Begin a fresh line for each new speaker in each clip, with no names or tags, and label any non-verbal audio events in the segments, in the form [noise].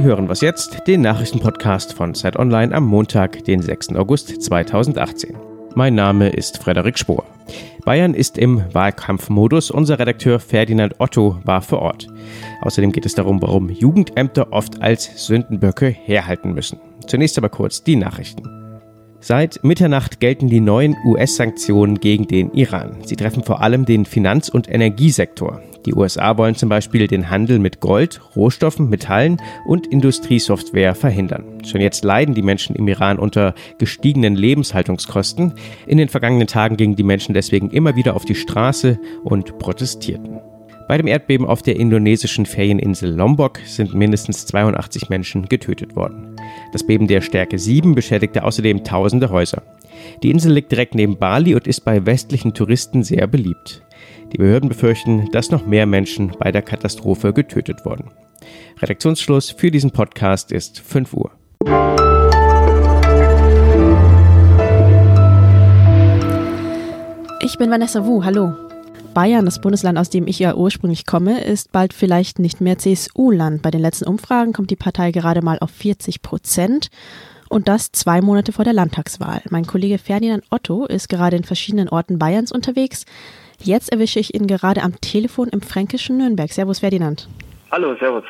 Sie hören was jetzt, den Nachrichtenpodcast von Zeit Online am Montag, den 6. August 2018. Mein Name ist Frederik Spohr. Bayern ist im Wahlkampfmodus. Unser Redakteur Ferdinand Otto war vor Ort. Außerdem geht es darum, warum Jugendämter oft als Sündenböcke herhalten müssen. Zunächst aber kurz die Nachrichten. Seit Mitternacht gelten die neuen US-Sanktionen gegen den Iran. Sie treffen vor allem den Finanz- und Energiesektor. Die USA wollen zum Beispiel den Handel mit Gold, Rohstoffen, Metallen und Industriesoftware verhindern. Schon jetzt leiden die Menschen im Iran unter gestiegenen Lebenshaltungskosten. In den vergangenen Tagen gingen die Menschen deswegen immer wieder auf die Straße und protestierten. Bei dem Erdbeben auf der indonesischen Ferieninsel Lombok sind mindestens 82 Menschen getötet worden. Das Beben der Stärke 7 beschädigte außerdem tausende Häuser. Die Insel liegt direkt neben Bali und ist bei westlichen Touristen sehr beliebt. Die Behörden befürchten, dass noch mehr Menschen bei der Katastrophe getötet wurden. Redaktionsschluss für diesen Podcast ist 5 Uhr.
Ich bin Vanessa Wu, hallo. Bayern, das Bundesland, aus dem ich ja ursprünglich komme, ist bald vielleicht nicht mehr CSU-Land. Bei den letzten Umfragen kommt die Partei gerade mal auf 40 Prozent. Und das zwei Monate vor der Landtagswahl. Mein Kollege Ferdinand Otto ist gerade in verschiedenen Orten Bayerns unterwegs. Jetzt erwische ich ihn gerade am Telefon im fränkischen Nürnberg. Servus Ferdinand.
Hallo, servus.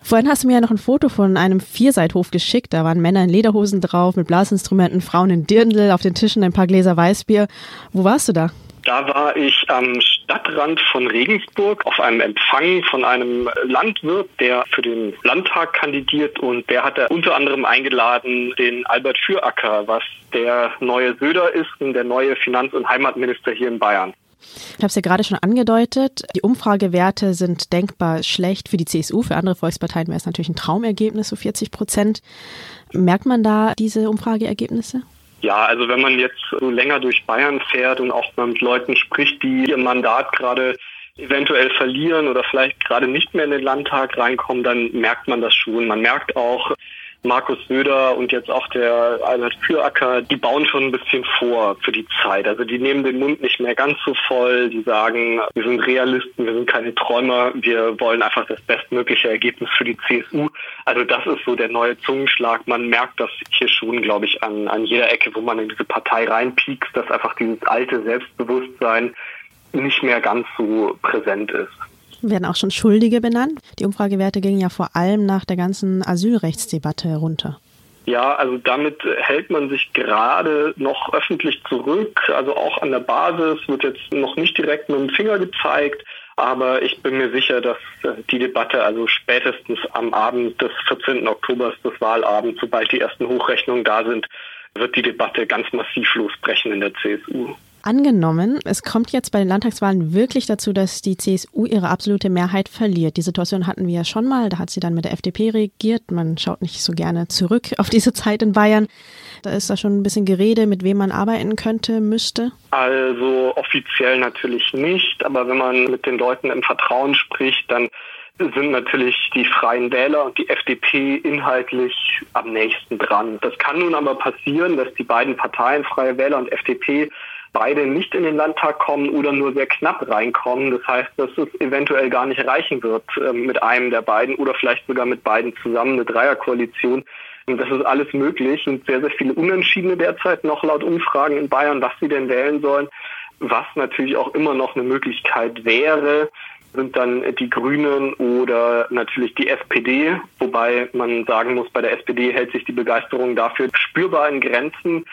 Vorhin hast du mir ja noch ein Foto von einem Vierseithof geschickt. Da waren Männer in Lederhosen drauf, mit Blasinstrumenten, Frauen in Dirndl, auf den Tischen ein paar Gläser Weißbier. Wo warst du da?
Da war ich am Stadtrand von Regensburg auf einem Empfang von einem Landwirt, der für den Landtag kandidiert und der hatte unter anderem eingeladen den Albert Füracker, was der neue Söder ist und der neue Finanz- und Heimatminister hier in Bayern.
Ich habe es ja gerade schon angedeutet, die Umfragewerte sind denkbar schlecht für die CSU. Für andere Volksparteien wäre es natürlich ein Traumergebnis, so 40 Prozent. Merkt man da diese Umfrageergebnisse?
Ja, also wenn man jetzt so länger durch Bayern fährt und auch mal mit Leuten spricht, die ihr Mandat gerade eventuell verlieren oder vielleicht gerade nicht mehr in den Landtag reinkommen, dann merkt man das schon. Man merkt auch, Markus Söder und jetzt auch der Albert Füracker, die bauen schon ein bisschen vor für die Zeit. Also die nehmen den Mund nicht mehr ganz so voll. Die sagen, wir sind Realisten, wir sind keine Träumer, wir wollen einfach das bestmögliche Ergebnis für die CSU. Also das ist so der neue Zungenschlag. Man merkt das hier schon, glaube ich, an, an jeder Ecke, wo man in diese Partei reinpiekst, dass einfach dieses alte Selbstbewusstsein nicht mehr ganz so präsent ist
werden auch schon Schuldige benannt. Die Umfragewerte gingen ja vor allem nach der ganzen Asylrechtsdebatte herunter.
Ja, also damit hält man sich gerade noch öffentlich zurück. Also auch an der Basis wird jetzt noch nicht direkt mit dem Finger gezeigt. Aber ich bin mir sicher, dass die Debatte also spätestens am Abend des 14. Oktobers, des Wahlabends, sobald die ersten Hochrechnungen da sind, wird die Debatte ganz massiv losbrechen in der CSU.
Angenommen, es kommt jetzt bei den Landtagswahlen wirklich dazu, dass die CSU ihre absolute Mehrheit verliert. Die Situation hatten wir ja schon mal, da hat sie dann mit der FDP regiert. Man schaut nicht so gerne zurück [laughs] auf diese Zeit in Bayern. Da ist da schon ein bisschen Gerede, mit wem man arbeiten könnte, müsste.
Also offiziell natürlich nicht, aber wenn man mit den Leuten im Vertrauen spricht, dann sind natürlich die Freien Wähler und die FDP inhaltlich am nächsten dran. Das kann nun aber passieren, dass die beiden Parteien, Freie Wähler und FDP, beide nicht in den Landtag kommen oder nur sehr knapp reinkommen. Das heißt, dass es eventuell gar nicht reichen wird äh, mit einem der beiden oder vielleicht sogar mit beiden zusammen eine Dreierkoalition. Und das ist alles möglich. Sind sehr, sehr viele Unentschiedene derzeit noch laut Umfragen in Bayern, was sie denn wählen sollen. Was natürlich auch immer noch eine Möglichkeit wäre, sind dann die Grünen oder natürlich die SPD, wobei man sagen muss, bei der SPD hält sich die Begeisterung dafür spürbar in Grenzen.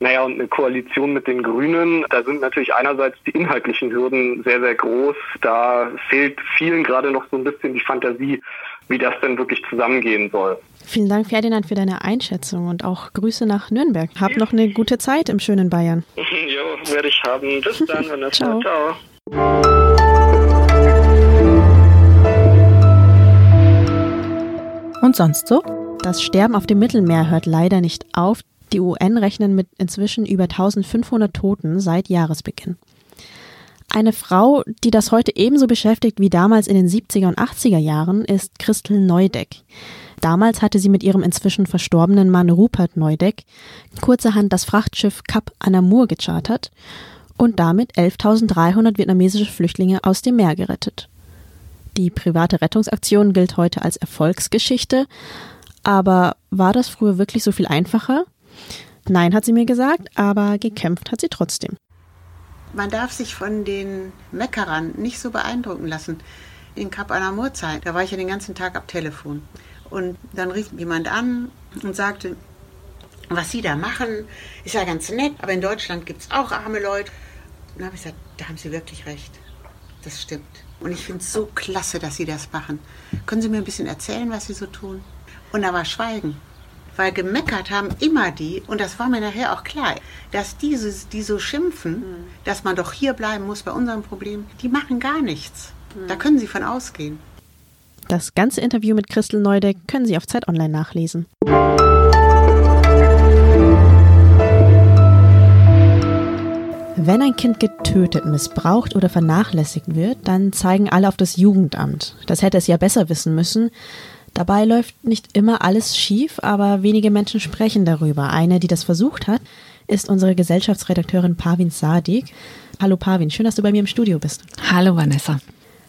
Naja, und eine Koalition mit den Grünen, da sind natürlich einerseits die inhaltlichen Hürden sehr, sehr groß. Da fehlt vielen gerade noch so ein bisschen die Fantasie, wie das denn wirklich zusammengehen soll.
Vielen Dank, Ferdinand, für deine Einschätzung und auch Grüße nach Nürnberg. Hab noch eine gute Zeit im schönen Bayern. [laughs]
jo, werde ich haben. Bis dann, [laughs] Vanessa.
Ciao. Ciao. Und sonst so? Das Sterben auf dem Mittelmeer hört leider nicht auf. Die UN rechnen mit inzwischen über 1500 Toten seit Jahresbeginn. Eine Frau, die das heute ebenso beschäftigt wie damals in den 70er und 80er Jahren, ist Christel Neudeck. Damals hatte sie mit ihrem inzwischen verstorbenen Mann Rupert Neudeck kurzerhand das Frachtschiff Cap Anamur gechartert und damit 11.300 vietnamesische Flüchtlinge aus dem Meer gerettet. Die private Rettungsaktion gilt heute als Erfolgsgeschichte. Aber war das früher wirklich so viel einfacher? Nein, hat sie mir gesagt, aber gekämpft hat sie trotzdem.
Man darf sich von den Meckerern nicht so beeindrucken lassen. In Kap Anamur-Zeit, da war ich ja den ganzen Tag am Telefon. Und dann rief jemand an und sagte, was Sie da machen, ist ja ganz nett, aber in Deutschland gibt es auch arme Leute. Und dann habe ich gesagt, da haben Sie wirklich recht. Das stimmt. Und ich finde es so klasse, dass Sie das machen. Können Sie mir ein bisschen erzählen, was Sie so tun? Und da war Schweigen. Weil gemeckert haben immer die, und das war mir nachher auch klar, dass diese, die so schimpfen, mhm. dass man doch hier bleiben muss bei unserem Problem, die machen gar nichts. Mhm. Da können Sie von ausgehen.
Das ganze Interview mit Christel Neudeck können Sie auf Zeit Online nachlesen. Wenn ein Kind getötet, missbraucht oder vernachlässigt wird, dann zeigen alle auf das Jugendamt. Das hätte es ja besser wissen müssen. Dabei läuft nicht immer alles schief, aber wenige Menschen sprechen darüber. Eine, die das versucht hat, ist unsere Gesellschaftsredakteurin Pavin Sadik. Hallo Pavin, schön, dass du bei mir im Studio bist.
Hallo Vanessa.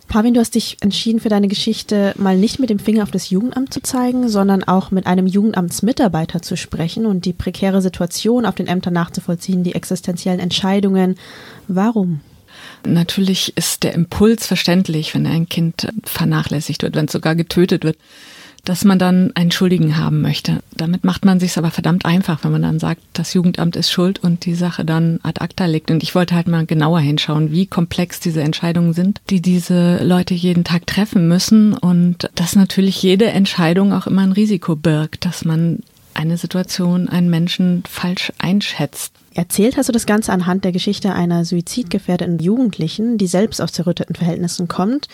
Pavin, du hast dich entschieden für deine Geschichte mal nicht mit dem Finger auf das Jugendamt zu zeigen, sondern auch mit einem Jugendamtsmitarbeiter zu sprechen und die prekäre Situation auf den Ämtern nachzuvollziehen, die existenziellen Entscheidungen. Warum?
Natürlich ist der Impuls verständlich, wenn ein Kind vernachlässigt wird, wenn es sogar getötet wird dass man dann einen Schuldigen haben möchte. Damit macht man sich aber verdammt einfach, wenn man dann sagt, das Jugendamt ist schuld und die Sache dann ad acta legt. Und ich wollte halt mal genauer hinschauen, wie komplex diese Entscheidungen sind, die diese Leute jeden Tag treffen müssen und dass natürlich jede Entscheidung auch immer ein Risiko birgt, dass man eine Situation, einen Menschen falsch einschätzt.
Erzählt hast du das Ganze anhand der Geschichte einer suizidgefährdeten Jugendlichen, die selbst aus zerrütteten Verhältnissen kommt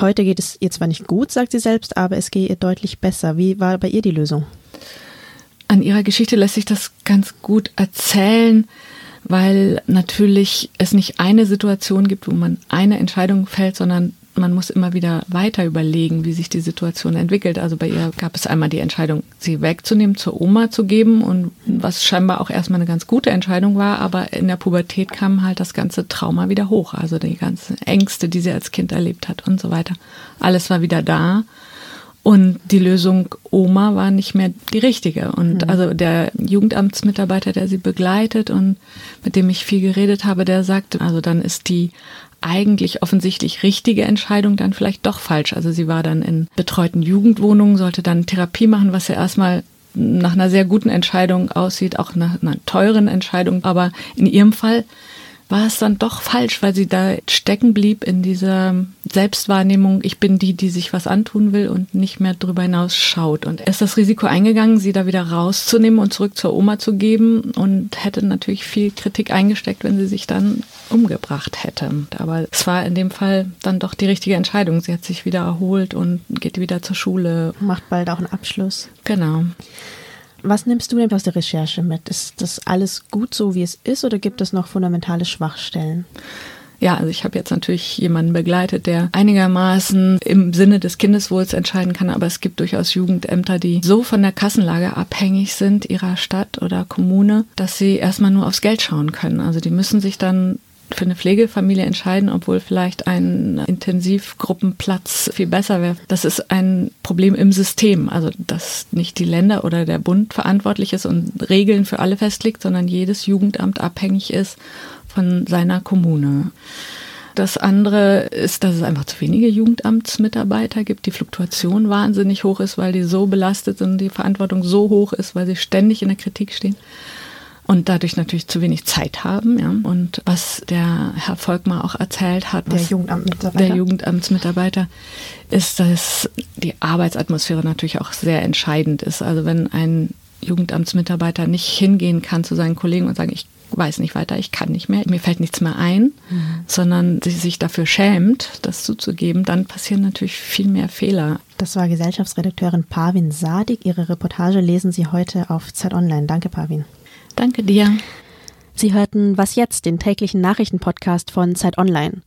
Heute geht es ihr zwar nicht gut, sagt sie selbst, aber es gehe ihr deutlich besser. Wie war bei ihr die Lösung?
An ihrer Geschichte lässt sich das ganz gut erzählen, weil natürlich es nicht eine Situation gibt, wo man eine Entscheidung fällt, sondern man muss immer wieder weiter überlegen, wie sich die Situation entwickelt. Also bei ihr gab es einmal die Entscheidung, sie wegzunehmen, zur Oma zu geben und was scheinbar auch erstmal eine ganz gute Entscheidung war, aber in der Pubertät kam halt das ganze Trauma wieder hoch, also die ganzen Ängste, die sie als Kind erlebt hat und so weiter. Alles war wieder da. Und die Lösung Oma war nicht mehr die richtige. Und mhm. also der Jugendamtsmitarbeiter, der sie begleitet und mit dem ich viel geredet habe, der sagte, also dann ist die eigentlich offensichtlich richtige Entscheidung dann vielleicht doch falsch. Also sie war dann in betreuten Jugendwohnungen, sollte dann Therapie machen, was ja erstmal nach einer sehr guten Entscheidung aussieht, auch nach einer teuren Entscheidung. Aber in ihrem Fall war es dann doch falsch, weil sie da stecken blieb in dieser Selbstwahrnehmung, ich bin die, die sich was antun will und nicht mehr darüber hinaus schaut. Und er ist das Risiko eingegangen, sie da wieder rauszunehmen und zurück zur Oma zu geben und hätte natürlich viel Kritik eingesteckt, wenn sie sich dann umgebracht hätte. Aber es war in dem Fall dann doch die richtige Entscheidung. Sie hat sich wieder erholt und geht wieder zur Schule.
Macht bald auch einen Abschluss.
Genau.
Was nimmst du denn aus der Recherche mit? Ist das alles gut so, wie es ist, oder gibt es noch fundamentale Schwachstellen?
Ja, also ich habe jetzt natürlich jemanden begleitet, der einigermaßen im Sinne des Kindeswohls entscheiden kann, aber es gibt durchaus Jugendämter, die so von der Kassenlage abhängig sind ihrer Stadt oder Kommune, dass sie erstmal nur aufs Geld schauen können. Also die müssen sich dann für eine Pflegefamilie entscheiden, obwohl vielleicht ein Intensivgruppenplatz viel besser wäre. Das ist ein Problem im System, also dass nicht die Länder oder der Bund verantwortlich ist und Regeln für alle festlegt, sondern jedes Jugendamt abhängig ist von seiner Kommune. Das andere ist, dass es einfach zu wenige Jugendamtsmitarbeiter gibt, die Fluktuation wahnsinnig hoch ist, weil die so belastet sind, die Verantwortung so hoch ist, weil sie ständig in der Kritik stehen und dadurch natürlich zu wenig Zeit haben. Ja. Und was der Herr Volkmar auch erzählt hat,
der Jugendamtsmitarbeiter.
der Jugendamtsmitarbeiter, ist, dass die Arbeitsatmosphäre natürlich auch sehr entscheidend ist. Also wenn ein Jugendamtsmitarbeiter nicht hingehen kann zu seinen Kollegen und sagen, ich weiß nicht weiter, ich kann nicht mehr, mir fällt nichts mehr ein, mhm. sondern sie sich dafür schämt, das zuzugeben, dann passieren natürlich viel mehr Fehler.
Das war Gesellschaftsredakteurin Pavin Sadig. Ihre Reportage lesen Sie heute auf Zeit Online. Danke, Pavin.
Danke dir.
Sie hörten Was jetzt, den täglichen Nachrichtenpodcast von Zeit Online.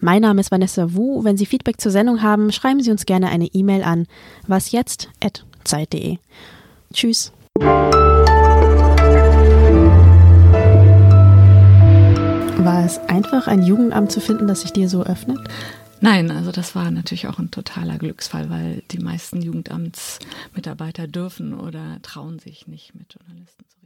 Mein Name ist Vanessa Wu. Wenn Sie Feedback zur Sendung haben, schreiben Sie uns gerne eine E-Mail an wasjetzt.zeit.de. Tschüss. War es einfach, ein Jugendamt zu finden, das sich dir so öffnet?
Nein, also das war natürlich auch ein totaler Glücksfall, weil die meisten Jugendamtsmitarbeiter dürfen oder trauen sich nicht mit Journalisten zu reden.